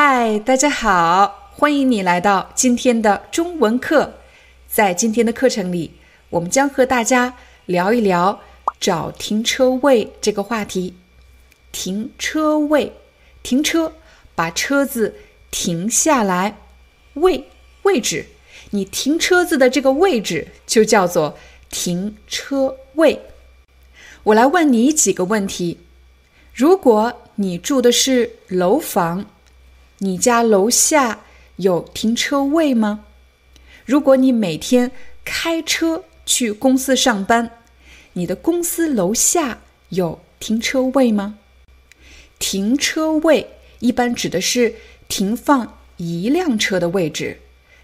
嗨，大家好，欢迎你来到今天的中文课。在今天的课程里，我们将和大家聊一聊找停车位这个话题。停车位，停车，把车子停下来。位，位置，你停车子的这个位置就叫做停车位。我来问你几个问题：如果你住的是楼房，你家楼下有停车位吗？如果你每天开车去公司上班，你的公司楼下有停车位吗？停车位一般指的是停放一辆车的位置，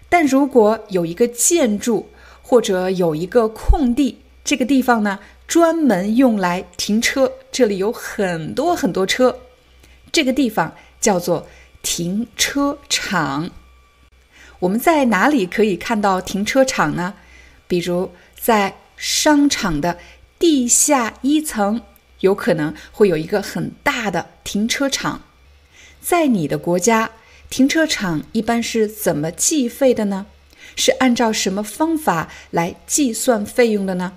但如果有一个建筑或者有一个空地，这个地方呢专门用来停车，这里有很多很多车，这个地方叫做。停车场，我们在哪里可以看到停车场呢？比如在商场的地下一层，有可能会有一个很大的停车场。在你的国家，停车场一般是怎么计费的呢？是按照什么方法来计算费用的呢？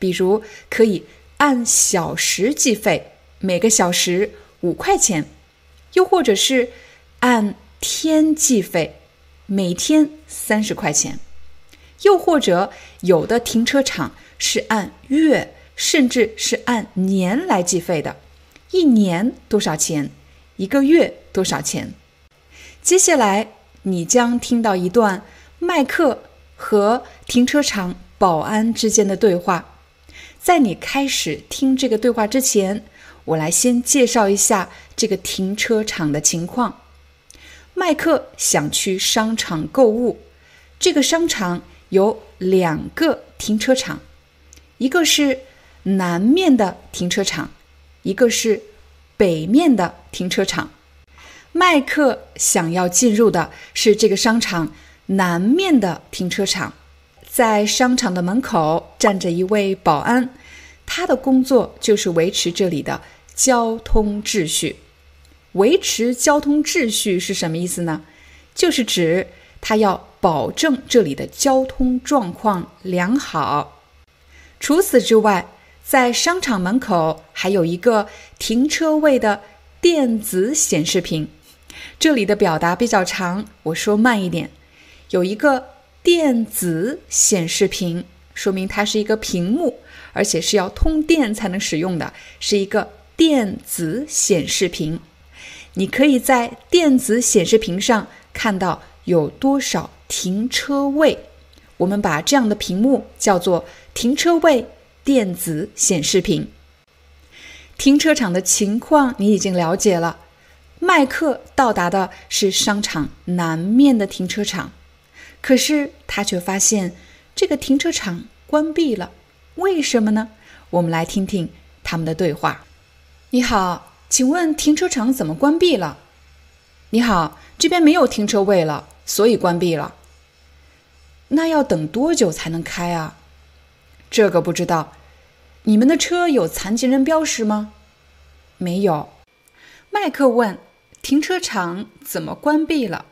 比如可以按小时计费，每个小时五块钱，又或者是。按天计费，每天三十块钱；又或者有的停车场是按月，甚至是按年来计费的，一年多少钱？一个月多少钱？接下来你将听到一段麦克和停车场保安之间的对话。在你开始听这个对话之前，我来先介绍一下这个停车场的情况。麦克想去商场购物，这个商场有两个停车场，一个是南面的停车场，一个是北面的停车场。麦克想要进入的是这个商场南面的停车场，在商场的门口站着一位保安，他的工作就是维持这里的交通秩序。维持交通秩序是什么意思呢？就是指他要保证这里的交通状况良好。除此之外，在商场门口还有一个停车位的电子显示屏。这里的表达比较长，我说慢一点。有一个电子显示屏，说明它是一个屏幕，而且是要通电才能使用的，是一个电子显示屏。你可以在电子显示屏上看到有多少停车位。我们把这样的屏幕叫做停车位电子显示屏。停车场的情况你已经了解了。麦克到达的是商场南面的停车场，可是他却发现这个停车场关闭了。为什么呢？我们来听听他们的对话。你好。请问停车场怎么关闭了？你好，这边没有停车位了，所以关闭了。那要等多久才能开啊？这个不知道。你们的车有残疾人标识吗？没有。麦克问：停车场怎么关闭了？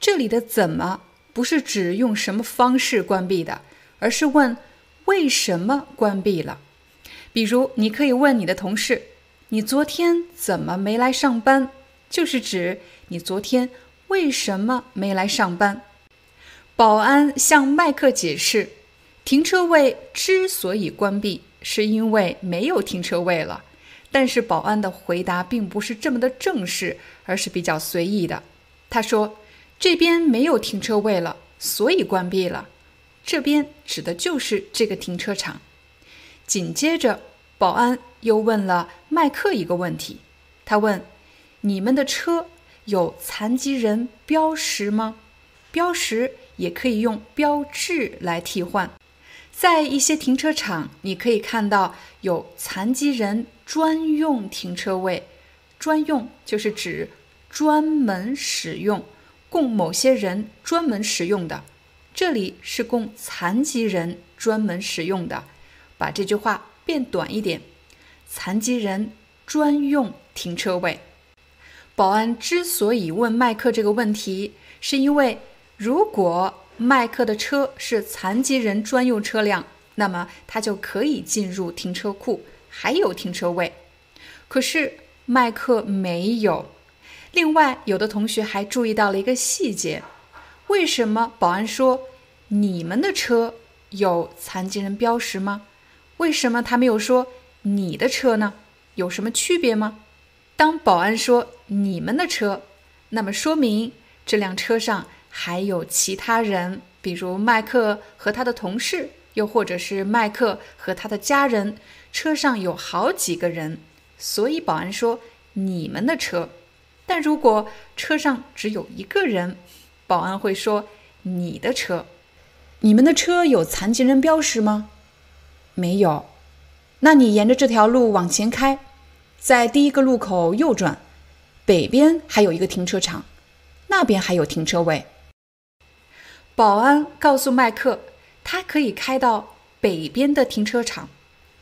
这里的“怎么”不是指用什么方式关闭的，而是问为什么关闭了。比如，你可以问你的同事。你昨天怎么没来上班？就是指你昨天为什么没来上班。保安向麦克解释，停车位之所以关闭，是因为没有停车位了。但是保安的回答并不是这么的正式，而是比较随意的。他说：“这边没有停车位了，所以关闭了。这边指的就是这个停车场。紧接着，保安又问了麦克一个问题，他问：“你们的车有残疾人标识吗？”标识也可以用标志来替换。在一些停车场，你可以看到有残疾人专用停车位。专用就是指专门使用，供某些人专门使用的。这里是供残疾人专门使用的。把这句话变短一点：残疾人专用停车位。保安之所以问麦克这个问题，是因为如果麦克的车是残疾人专用车辆，那么他就可以进入停车库，还有停车位。可是麦克没有。另外，有的同学还注意到了一个细节：为什么保安说你们的车有残疾人标识吗？为什么他没有说你的车呢？有什么区别吗？当保安说你们的车，那么说明这辆车上。还有其他人，比如麦克和他的同事，又或者是麦克和他的家人。车上有好几个人，所以保安说你们的车。但如果车上只有一个人，保安会说你的车。你们的车有残疾人标识吗？没有。那你沿着这条路往前开，在第一个路口右转，北边还有一个停车场，那边还有停车位。保安告诉麦克，他可以开到北边的停车场，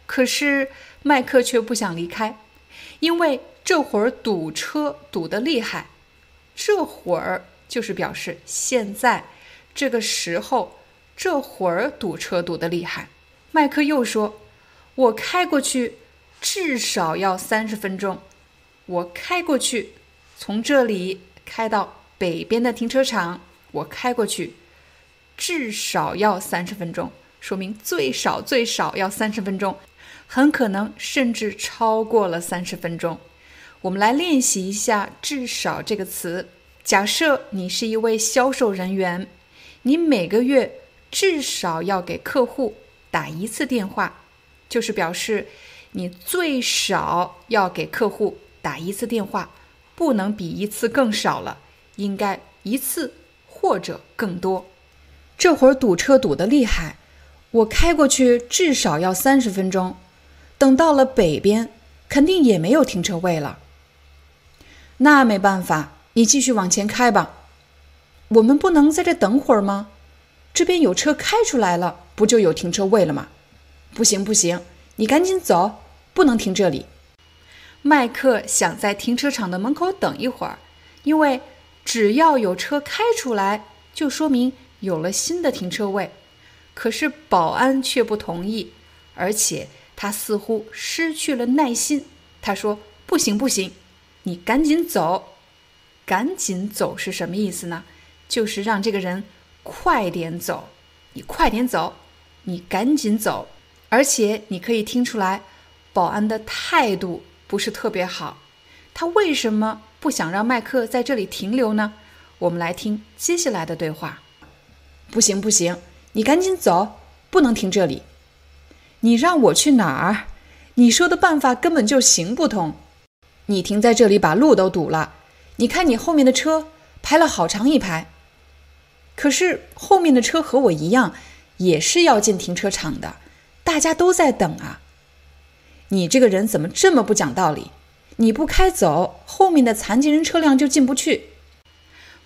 可是麦克却不想离开，因为这会儿堵车堵得厉害。这会儿就是表示现在这个时候，这会儿堵车堵得厉害。麦克又说：“我开过去至少要三十分钟，我开过去，从这里开到北边的停车场，我开过去。”至少要三十分钟，说明最少最少要三十分钟，很可能甚至超过了三十分钟。我们来练习一下“至少”这个词。假设你是一位销售人员，你每个月至少要给客户打一次电话，就是表示你最少要给客户打一次电话，不能比一次更少了，应该一次或者更多。这会儿堵车堵得厉害，我开过去至少要三十分钟。等到了北边，肯定也没有停车位了。那没办法，你继续往前开吧。我们不能在这等会儿吗？这边有车开出来了，不就有停车位了吗？不行不行，你赶紧走，不能停这里。麦克想在停车场的门口等一会儿，因为只要有车开出来，就说明。有了新的停车位，可是保安却不同意，而且他似乎失去了耐心。他说：“不行，不行，你赶紧走，赶紧走是什么意思呢？就是让这个人快点走，你快点走，你赶紧走。而且你可以听出来，保安的态度不是特别好。他为什么不想让麦克在这里停留呢？我们来听接下来的对话。”不行不行，你赶紧走，不能停这里。你让我去哪儿？你说的办法根本就行不通。你停在这里把路都堵了。你看你后面的车排了好长一排。可是后面的车和我一样，也是要进停车场的，大家都在等啊。你这个人怎么这么不讲道理？你不开走，后面的残疾人车辆就进不去。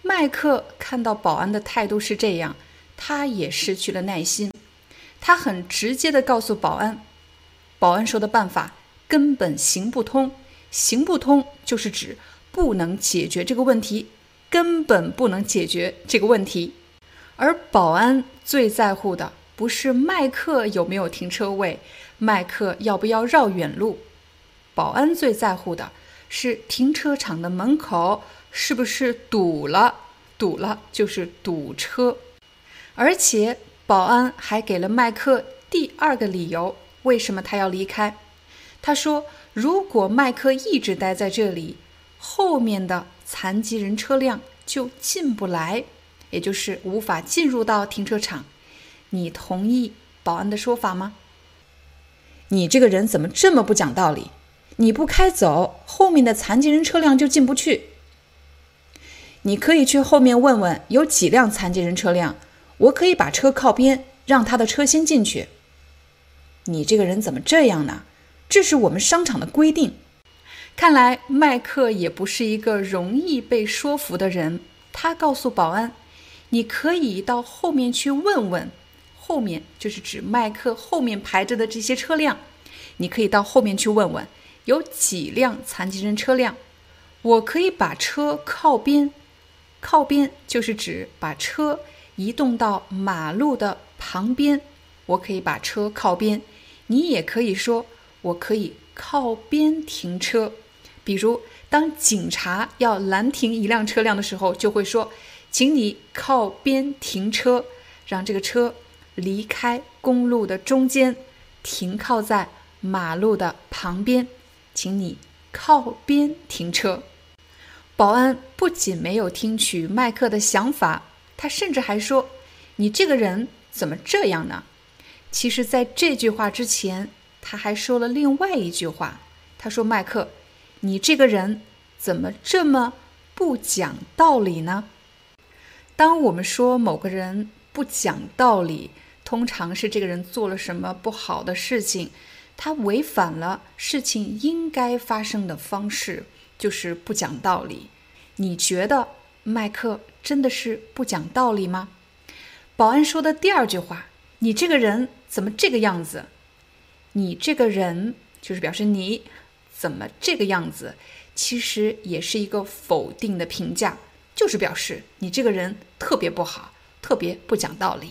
麦克看到保安的态度是这样。他也失去了耐心，他很直接的告诉保安，保安说的办法根本行不通，行不通就是指不能解决这个问题，根本不能解决这个问题。而保安最在乎的不是麦克有没有停车位，麦克要不要绕远路，保安最在乎的是停车场的门口是不是堵了，堵了就是堵车。而且保安还给了麦克第二个理由，为什么他要离开？他说：“如果麦克一直待在这里，后面的残疾人车辆就进不来，也就是无法进入到停车场。你同意保安的说法吗？你这个人怎么这么不讲道理？你不开走，后面的残疾人车辆就进不去。你可以去后面问问有几辆残疾人车辆，我可以把车靠边，让他的车先进去。你这个人怎么这样呢？这是我们商场的规定。看来麦克也不是一个容易被说服的人。他告诉保安：“你可以到后面去问问，后面就是指麦克后面排着的这些车辆。你可以到后面去问问，有几辆残疾人车辆。我可以把车靠边，靠边就是指把车移动到马路的旁边。我可以把车靠边。你也可以说，我可以靠边停车。比如。”当警察要拦停一辆车辆的时候，就会说：“请你靠边停车，让这个车离开公路的中间，停靠在马路的旁边。请你靠边停车。”保安不仅没有听取麦克的想法，他甚至还说：“你这个人怎么这样呢？”其实，在这句话之前，他还说了另外一句话。他说：“麦克。”你这个人怎么这么不讲道理呢？当我们说某个人不讲道理，通常是这个人做了什么不好的事情，他违反了事情应该发生的方式，就是不讲道理。你觉得麦克真的是不讲道理吗？保安说的第二句话：“你这个人怎么这个样子？”你这个人就是表示你。怎么这个样子？其实也是一个否定的评价，就是表示你这个人特别不好，特别不讲道理。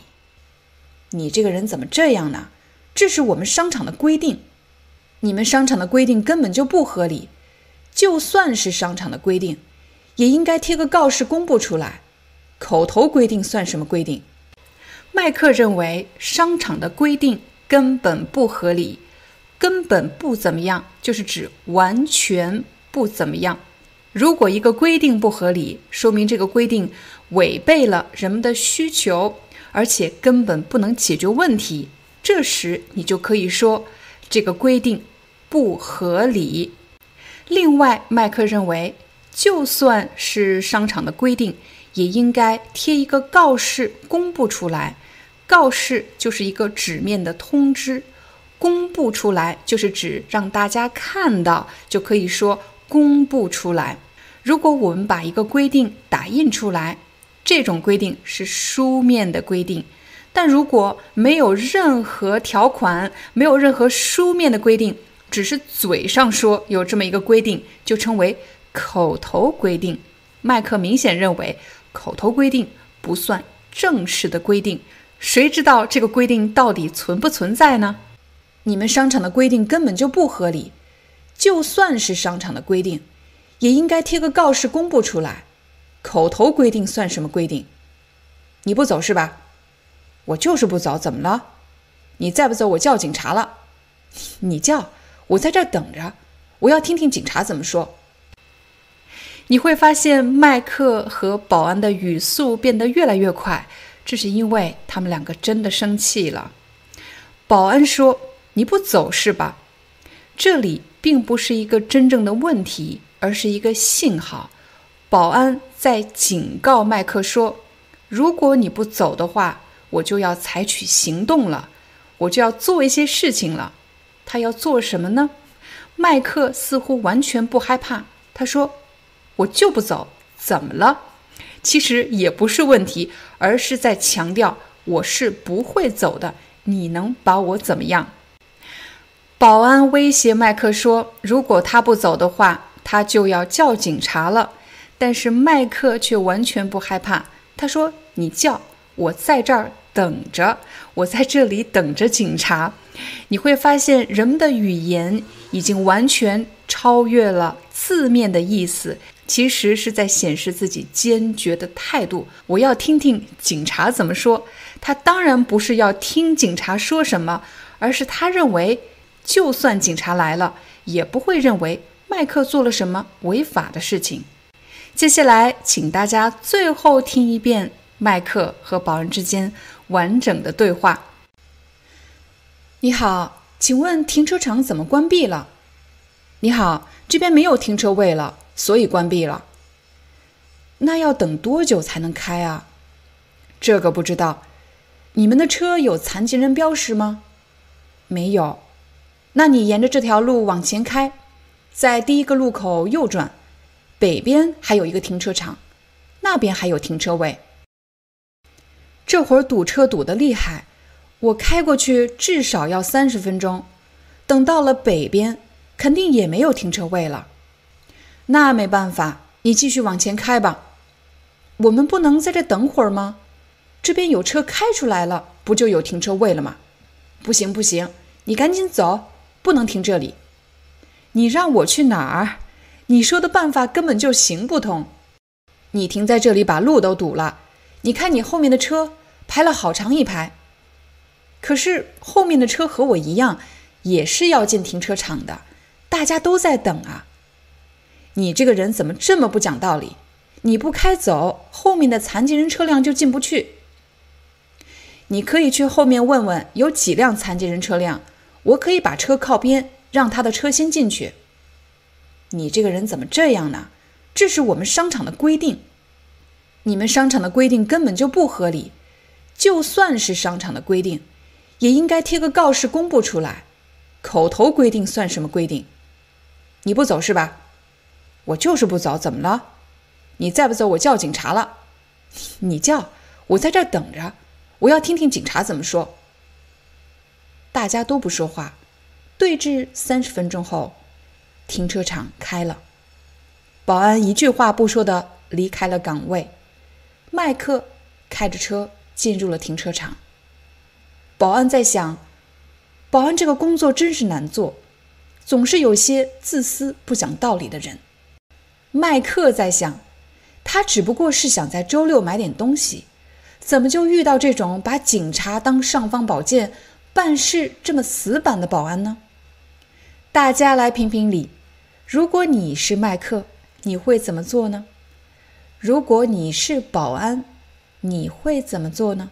你这个人怎么这样呢？这是我们商场的规定，你们商场的规定根本就不合理。就算是商场的规定，也应该贴个告示公布出来。口头规定算什么规定？麦克认为商场的规定根本不合理。根本不怎么样，就是指完全不怎么样。如果一个规定不合理，说明这个规定违背了人们的需求，而且根本不能解决问题。这时你就可以说这个规定不合理。另外，麦克认为，就算是商场的规定，也应该贴一个告示公布出来。告示就是一个纸面的通知。公布出来就是指让大家看到，就可以说公布出来。如果我们把一个规定打印出来，这种规定是书面的规定；但如果没有任何条款，没有任何书面的规定，只是嘴上说有这么一个规定，就称为口头规定。麦克明显认为，口头规定不算正式的规定。谁知道这个规定到底存不存在呢？你们商场的规定根本就不合理，就算是商场的规定，也应该贴个告示公布出来。口头规定算什么规定？你不走是吧？我就是不走，怎么了？你再不走，我叫警察了。你叫，我在这儿等着，我要听听警察怎么说。你会发现麦克和保安的语速变得越来越快，这是因为他们两个真的生气了。保安说。你不走是吧？这里并不是一个真正的问题，而是一个信号。保安在警告麦克说：“如果你不走的话，我就要采取行动了，我就要做一些事情了。”他要做什么呢？麦克似乎完全不害怕。他说：“我就不走，怎么了？”其实也不是问题，而是在强调我是不会走的。你能把我怎么样？保安威胁麦克说：“如果他不走的话，他就要叫警察了。”但是麦克却完全不害怕。他说：“你叫，我在这儿等着，我在这里等着警察。”你会发现，人们的语言已经完全超越了字面的意思，其实是在显示自己坚决的态度。我要听听警察怎么说。他当然不是要听警察说什么，而是他认为。就算警察来了，也不会认为麦克做了什么违法的事情。接下来，请大家最后听一遍麦克和保安之间完整的对话。你好，请问停车场怎么关闭了？你好，这边没有停车位了，所以关闭了。那要等多久才能开啊？这个不知道。你们的车有残疾人标识吗？没有。那你沿着这条路往前开，在第一个路口右转，北边还有一个停车场，那边还有停车位。这会儿堵车堵得厉害，我开过去至少要三十分钟。等到了北边，肯定也没有停车位了。那没办法，你继续往前开吧。我们不能在这等会儿吗？这边有车开出来了，不就有停车位了吗？不行不行，你赶紧走，不能停这里。你让我去哪儿？你说的办法根本就行不通。你停在这里把路都堵了。你看，你后面的车排了好长一排，可是后面的车和我一样，也是要进停车场的，大家都在等啊。你这个人怎么这么不讲道理？你不开走，后面的残疾人车辆就进不去。你可以去后面问问有几辆残疾人车辆，我可以把车靠边，让他的车先进去。你这个人怎么这样呢？这是我们商场的规定。你们商场的规定根本就不合理，就算是商场的规定，也应该贴个告示公布出来。口头规定算什么规定？你不走是吧？我就是不走，怎么了？你再不走，我叫警察了。你叫，我在这儿等着，我要听听警察怎么说。大家都不说话，对峙三十分钟后，停车场开了，保安一句话不说的离开了岗位。麦克开着车进入了停车场。保安在想：保安这个工作真是难做，总是有些自私、不讲道理的人。麦克在想：他只不过是想在周六买点东西，怎么就遇到这种把警察当尚方宝剑、办事这么死板的保安呢？大家来评评理：如果你是麦克，你会怎么做呢？如果你是保安，你会怎么做呢